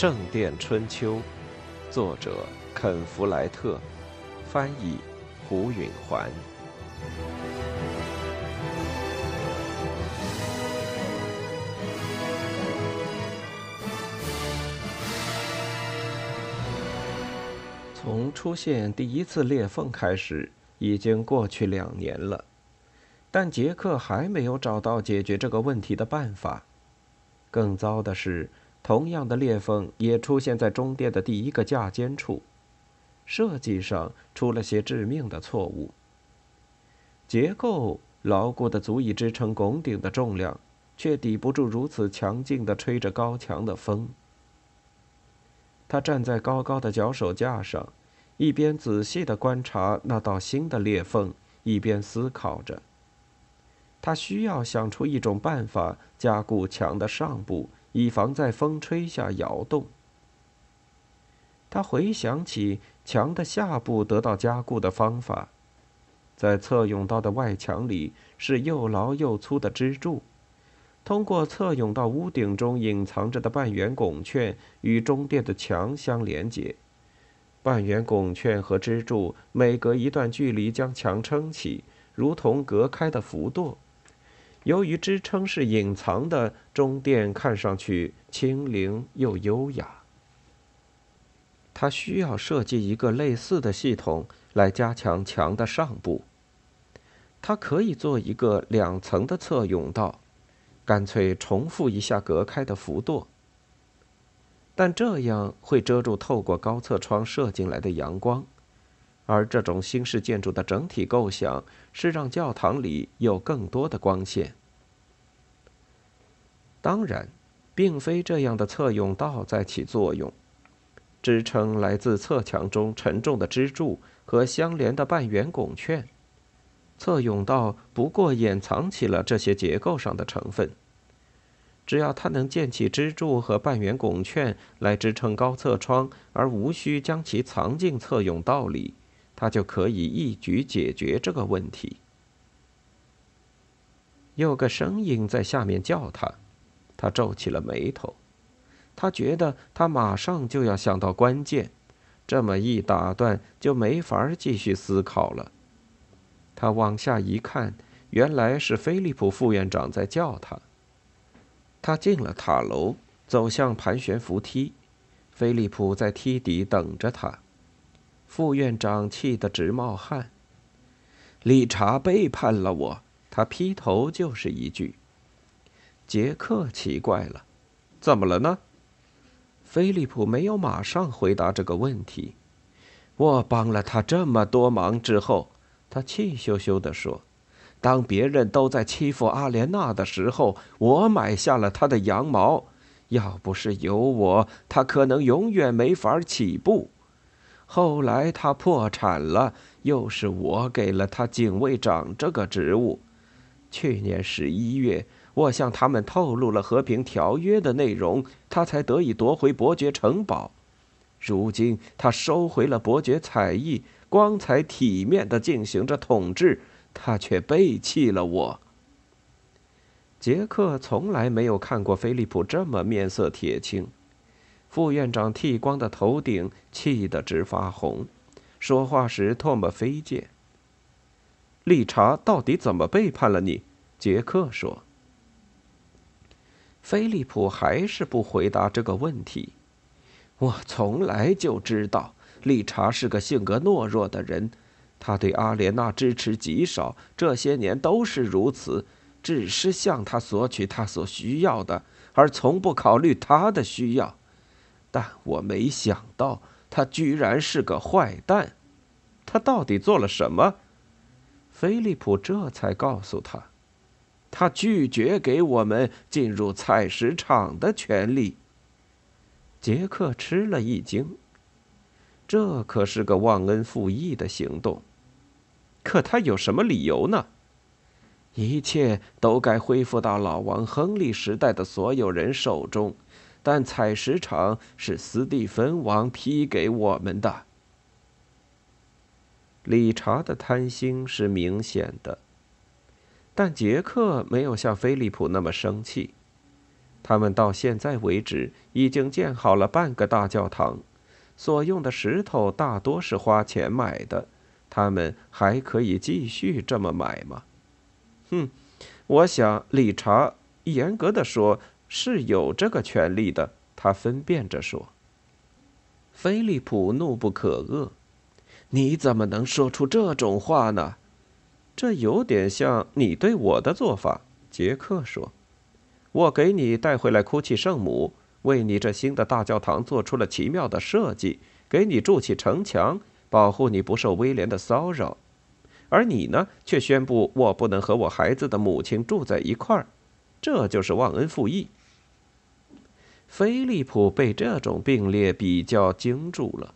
圣殿春秋》，作者肯·弗莱特，翻译胡允环。从出现第一次裂缝开始，已经过去两年了，但杰克还没有找到解决这个问题的办法。更糟的是，同样的裂缝也出现在中殿的第一个架尖处，设计上出了些致命的错误。结构牢固的足以支撑拱顶的重量，却抵不住如此强劲的吹着高墙的风。他站在高高的脚手架上。一边仔细地观察那道新的裂缝，一边思考着。他需要想出一种办法加固墙的上部，以防在风吹下摇动。他回想起墙的下部得到加固的方法，在侧甬道的外墙里是又牢又粗的支柱，通过侧甬道屋顶中隐藏着的半圆拱券与中殿的墙相连接。半圆拱券和支柱每隔一段距离将墙撑起，如同隔开的浮垛。由于支撑是隐藏的，中殿看上去轻灵又优雅。他需要设计一个类似的系统来加强墙的上部。他可以做一个两层的侧甬道，干脆重复一下隔开的浮垛。但这样会遮住透过高侧窗射进来的阳光，而这种新式建筑的整体构想是让教堂里有更多的光线。当然，并非这样的侧甬道在起作用，支撑来自侧墙中沉重的支柱和相连的半圆拱券，侧甬道不过掩藏起了这些结构上的成分。只要他能建起支柱和半圆拱券来支撑高侧窗，而无需将其藏进侧甬道里，他就可以一举解决这个问题。有个声音在下面叫他，他皱起了眉头。他觉得他马上就要想到关键，这么一打断就没法继续思考了。他往下一看，原来是菲利普副院长在叫他。他进了塔楼，走向盘旋扶梯。菲利普在梯底等着他。副院长气得直冒汗。理查背叛了我，他劈头就是一句。杰克奇怪了，怎么了呢？菲利普没有马上回答这个问题。我帮了他这么多忙之后，他气咻咻地说。当别人都在欺负阿莲娜的时候，我买下了她的羊毛。要不是有我，他可能永远没法起步。后来他破产了，又是我给了他警卫长这个职务。去年十一月，我向他们透露了和平条约的内容，他才得以夺回伯爵城堡。如今他收回了伯爵彩艺，光彩体面地进行着统治。他却背弃了我。杰克从来没有看过菲利普这么面色铁青，副院长剃光的头顶气得直发红，说话时唾沫飞溅。理查到底怎么背叛了你？杰克说。菲利普还是不回答这个问题。我从来就知道，理查是个性格懦弱的人。他对阿莲娜支持极少，这些年都是如此，只是向他索取他所需要的，而从不考虑他的需要。但我没想到，他居然是个坏蛋。他到底做了什么？菲利普这才告诉他，他拒绝给我们进入采石场的权利。杰克吃了一惊，这可是个忘恩负义的行动。可他有什么理由呢？一切都该恢复到老王亨利时代的所有人手中，但采石场是斯蒂芬王批给我们的。理查的贪心是明显的，但杰克没有像菲利普那么生气。他们到现在为止已经建好了半个大教堂，所用的石头大多是花钱买的。他们还可以继续这么买吗？哼，我想理查严格的说是有这个权利的。他分辨着说。菲利普怒不可遏：“你怎么能说出这种话呢？这有点像你对我的做法。”杰克说：“我给你带回来哭泣圣母，为你这新的大教堂做出了奇妙的设计，给你筑起城墙。”保护你不受威廉的骚扰，而你呢，却宣布我不能和我孩子的母亲住在一块儿，这就是忘恩负义。菲利普被这种并列比较惊住了，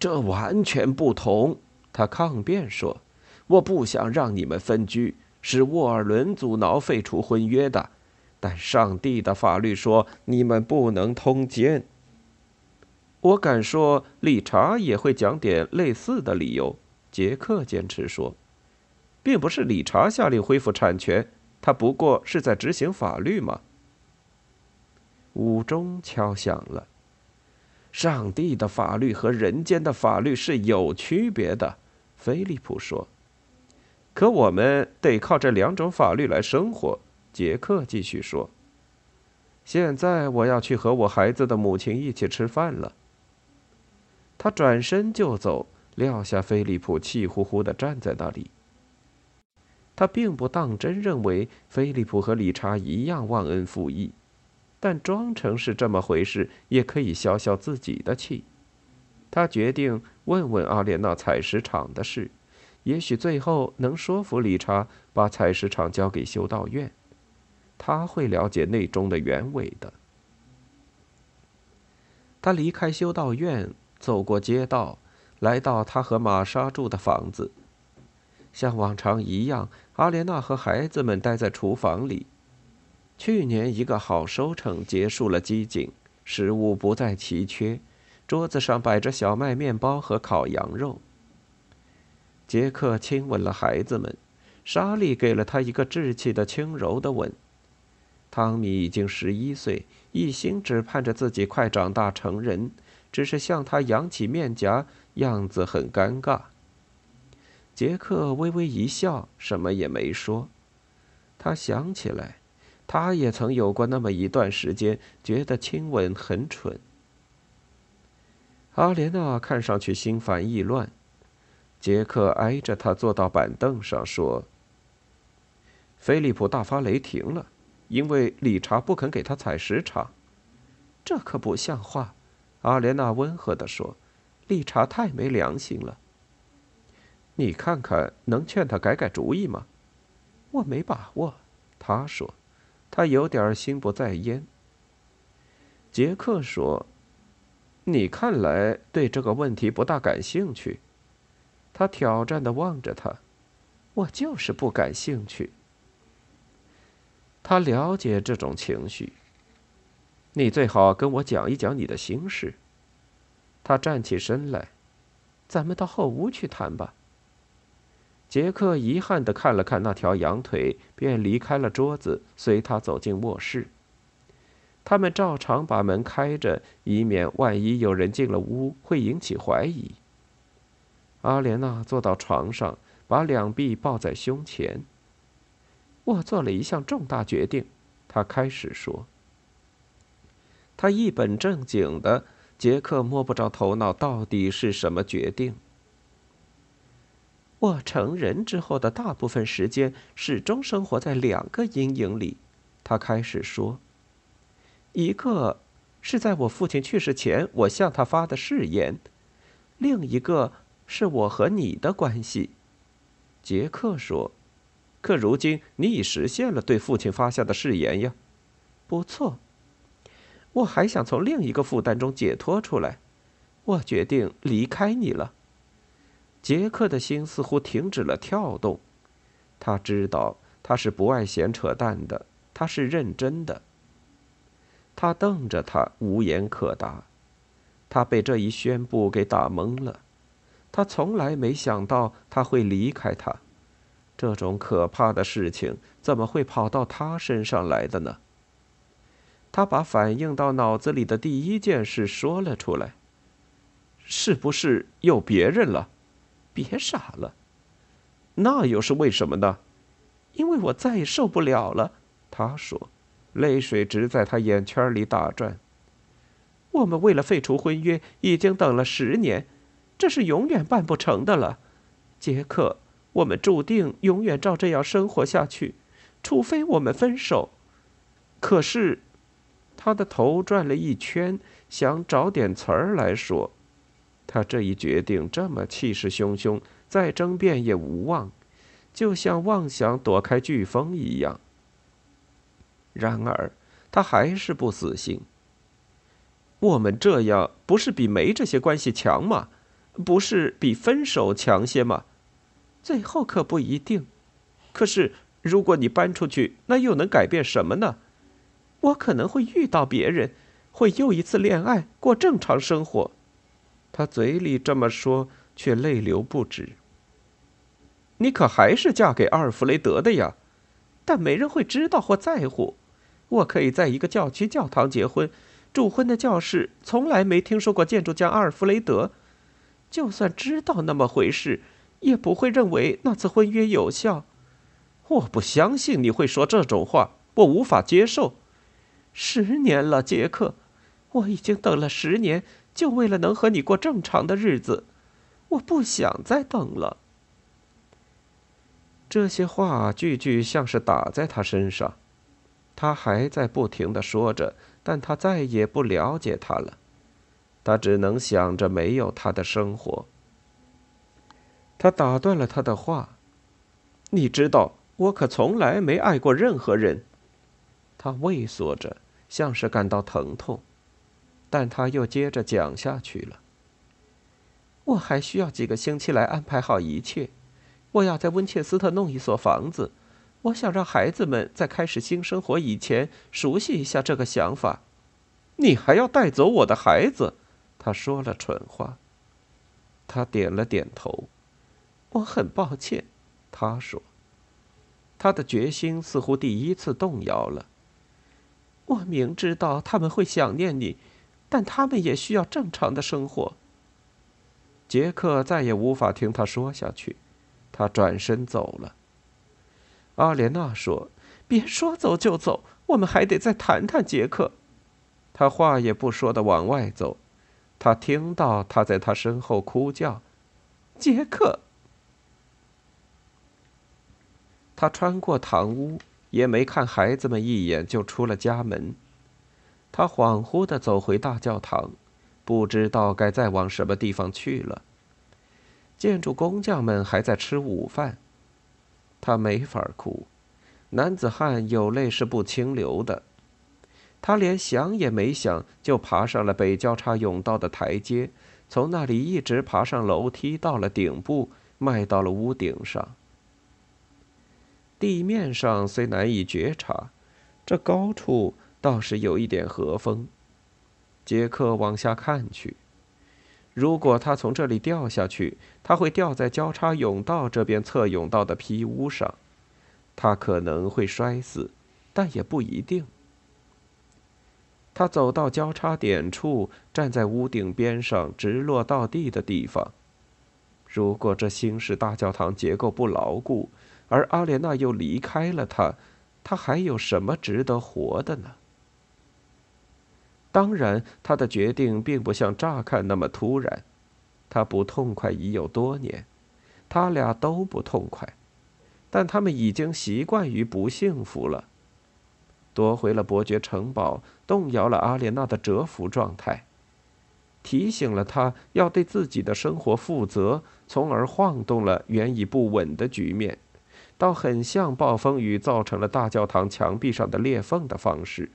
这完全不同。他抗辩说：“我不想让你们分居，是沃尔伦阻挠废除婚约的，但上帝的法律说你们不能通奸。”我敢说，理查也会讲点类似的理由。杰克坚持说，并不是理查下令恢复产权，他不过是在执行法律嘛。午钟敲响了。上帝的法律和人间的法律是有区别的，菲利普说。可我们得靠这两种法律来生活。杰克继续说。现在我要去和我孩子的母亲一起吃饭了。他转身就走，撂下菲利普气呼呼地站在那里。他并不当真认为菲利普和理查一样忘恩负义，但装成是这么回事，也可以消消自己的气。他决定问问阿莲娜采石场的事，也许最后能说服理查把采石场交给修道院。他会了解内中的原委的。他离开修道院。走过街道，来到他和玛莎住的房子。像往常一样，阿莲娜和孩子们待在厨房里。去年一个好收成结束了饥馑，食物不再奇缺，桌子上摆着小麦面包和烤羊肉。杰克亲吻了孩子们，莎莉给了他一个稚气的轻柔的吻。汤米已经十一岁，一心只盼着自己快长大成人。只是向他扬起面颊，样子很尴尬。杰克微微一笑，什么也没说。他想起来，他也曾有过那么一段时间，觉得亲吻很蠢。阿莲娜看上去心烦意乱。杰克挨着他坐到板凳上，说：“菲利普大发雷霆了，因为理查不肯给他采石场，这可不像话。”阿莲娜温和地说：“理查太没良心了。你看看，能劝他改改主意吗？”我没把握。他说：“他有点心不在焉。”杰克说：“你看来对这个问题不大感兴趣。”他挑战地望着他：“我就是不感兴趣。”他了解这种情绪。你最好跟我讲一讲你的心事。他站起身来，咱们到后屋去谈吧。杰克遗憾地看了看那条羊腿，便离开了桌子，随他走进卧室。他们照常把门开着，以免万一有人进了屋会引起怀疑。阿莲娜坐到床上，把两臂抱在胸前。我做了一项重大决定，他开始说。他一本正经的，杰克摸不着头脑，到底是什么决定？我成人之后的大部分时间，始终生活在两个阴影里。他开始说：“一个是在我父亲去世前，我向他发的誓言；另一个是我和你的关系。”杰克说：“可如今你已实现了对父亲发下的誓言呀。”不错。我还想从另一个负担中解脱出来，我决定离开你了。杰克的心似乎停止了跳动，他知道他是不爱闲扯淡的，他是认真的。他瞪着他，无言可答。他被这一宣布给打懵了，他从来没想到他会离开他，这种可怕的事情怎么会跑到他身上来的呢？他把反映到脑子里的第一件事说了出来。是不是有别人了？别傻了。那又是为什么呢？因为我再也受不了了。他说，泪水直在他眼圈里打转。我们为了废除婚约，已经等了十年，这是永远办不成的了，杰克。我们注定永远照这样生活下去，除非我们分手。可是，他的头转了一圈，想找点词儿来说。他这一决定这么气势汹汹，再争辩也无望，就像妄想躲开飓风一样。然而，他还是不死心。我们这样不是比没这些关系强吗？不是比分手强些吗？最后可不一定。可是，如果你搬出去，那又能改变什么呢？我可能会遇到别人，会又一次恋爱，过正常生活。他嘴里这么说，却泪流不止。你可还是嫁给阿尔弗雷德的呀？但没人会知道或在乎。我可以在一个教区教堂结婚。主婚的教士从来没听说过建筑家阿尔弗雷德，就算知道那么回事，也不会认为那次婚约有效。我不相信你会说这种话，我无法接受。十年了，杰克，我已经等了十年，就为了能和你过正常的日子。我不想再等了。这些话句句像是打在他身上，他还在不停的说着。但他再也不了解他了，他只能想着没有他的生活。他打断了他的话：“你知道，我可从来没爱过任何人。”他畏缩着，像是感到疼痛，但他又接着讲下去了：“我还需要几个星期来安排好一切。我要在温切斯特弄一所房子。”我想让孩子们在开始新生活以前熟悉一下这个想法。你还要带走我的孩子？他说了蠢话。他点了点头。我很抱歉，他说。他的决心似乎第一次动摇了。我明知道他们会想念你，但他们也需要正常的生活。杰克再也无法听他说下去，他转身走了。阿莲娜说：“别说走就走，我们还得再谈谈。”杰克，他话也不说的往外走。他听到他在他身后哭叫：“杰克！”他穿过堂屋，也没看孩子们一眼，就出了家门。他恍惚的走回大教堂，不知道该再往什么地方去了。建筑工匠们还在吃午饭。他没法哭，男子汉有泪是不清流的。他连想也没想，就爬上了北交叉甬道的台阶，从那里一直爬上楼梯，到了顶部，迈到了屋顶上。地面上虽难以觉察，这高处倒是有一点和风。杰克往下看去。如果他从这里掉下去，他会掉在交叉甬道这边侧甬道的皮屋上，他可能会摔死，但也不一定。他走到交叉点处，站在屋顶边上直落到地的地方。如果这新式大教堂结构不牢固，而阿莲娜又离开了他，他还有什么值得活的呢？当然，他的决定并不像乍看那么突然。他不痛快已有多年，他俩都不痛快，但他们已经习惯于不幸福了。夺回了伯爵城堡，动摇了阿莲娜的蛰伏状态，提醒了他要对自己的生活负责，从而晃动了原已不稳的局面，倒很像暴风雨造成了大教堂墙壁上的裂缝的方式。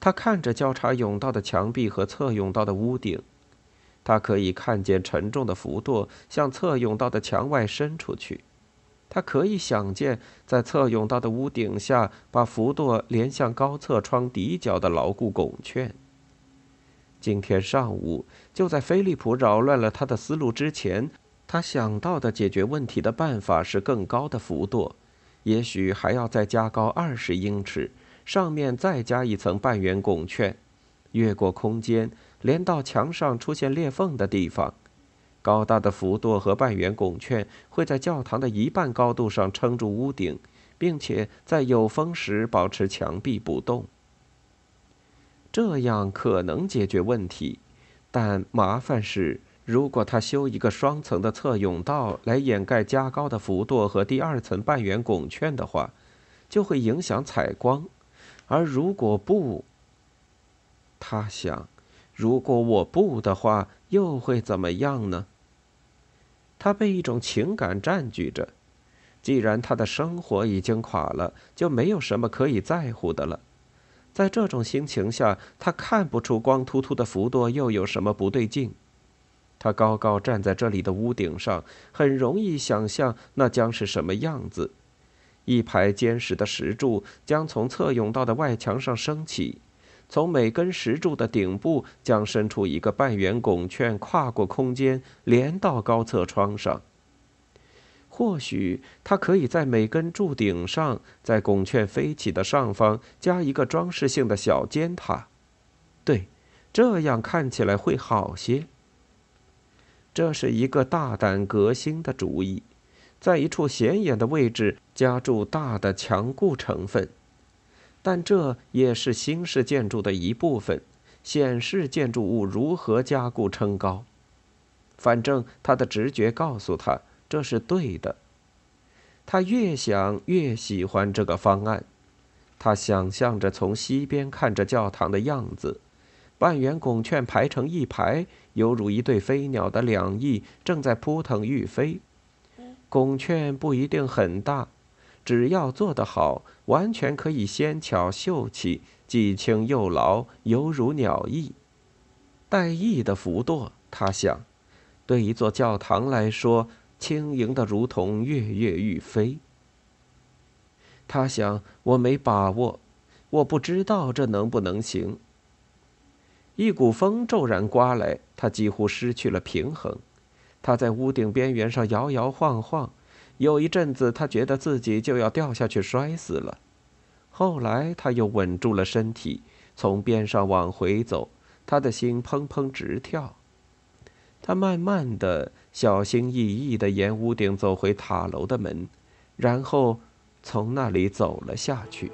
他看着交叉甬道的墙壁和侧甬道的屋顶，他可以看见沉重的浮垛向侧甬道的墙外伸出去。他可以想见，在侧甬道的屋顶下，把浮垛连向高侧窗底角的牢固拱券。今天上午，就在菲利普扰乱了他的思路之前，他想到的解决问题的办法是更高的浮垛，也许还要再加高二十英尺。上面再加一层半圆拱券，越过空间，连到墙上出现裂缝的地方。高大的浮垛和半圆拱券会在教堂的一半高度上撑住屋顶，并且在有风时保持墙壁不动。这样可能解决问题，但麻烦是，如果他修一个双层的侧甬道来掩盖加高的浮垛和第二层半圆拱券的话，就会影响采光；而如果不，他想，如果我不的话，又会怎么样呢？他被一种情感占据着，既然他的生活已经垮了，就没有什么可以在乎的了。在这种心情下，他看不出光秃秃的浮多又有什么不对劲。他高高站在这里的屋顶上，很容易想象那将是什么样子：一排坚实的石柱将从侧甬道的外墙上升起，从每根石柱的顶部将伸出一个半圆拱券，跨过空间，连到高侧窗上。或许他可以在每根柱顶上，在拱券飞起的上方加一个装饰性的小尖塔，对，这样看起来会好些。这是一个大胆革新的主意，在一处显眼的位置加注大的强固成分，但这也是新式建筑的一部分，显示建筑物如何加固撑高。反正他的直觉告诉他。这是对的。他越想越喜欢这个方案。他想象着从西边看着教堂的样子，半圆拱券排成一排，犹如一对飞鸟的两翼正在扑腾欲飞。拱券不一定很大，只要做得好，完全可以纤巧秀气，既轻又牢，犹如鸟翼。带翼的浮垛，他想，对一座教堂来说。轻盈的，如同跃跃欲飞。他想：“我没把握，我不知道这能不能行。”一股风骤然刮来，他几乎失去了平衡。他在屋顶边缘上摇摇晃晃，有一阵子，他觉得自己就要掉下去摔死了。后来，他又稳住了身体，从边上往回走，他的心砰砰直跳。他慢慢的。小心翼翼的沿屋顶走回塔楼的门，然后从那里走了下去。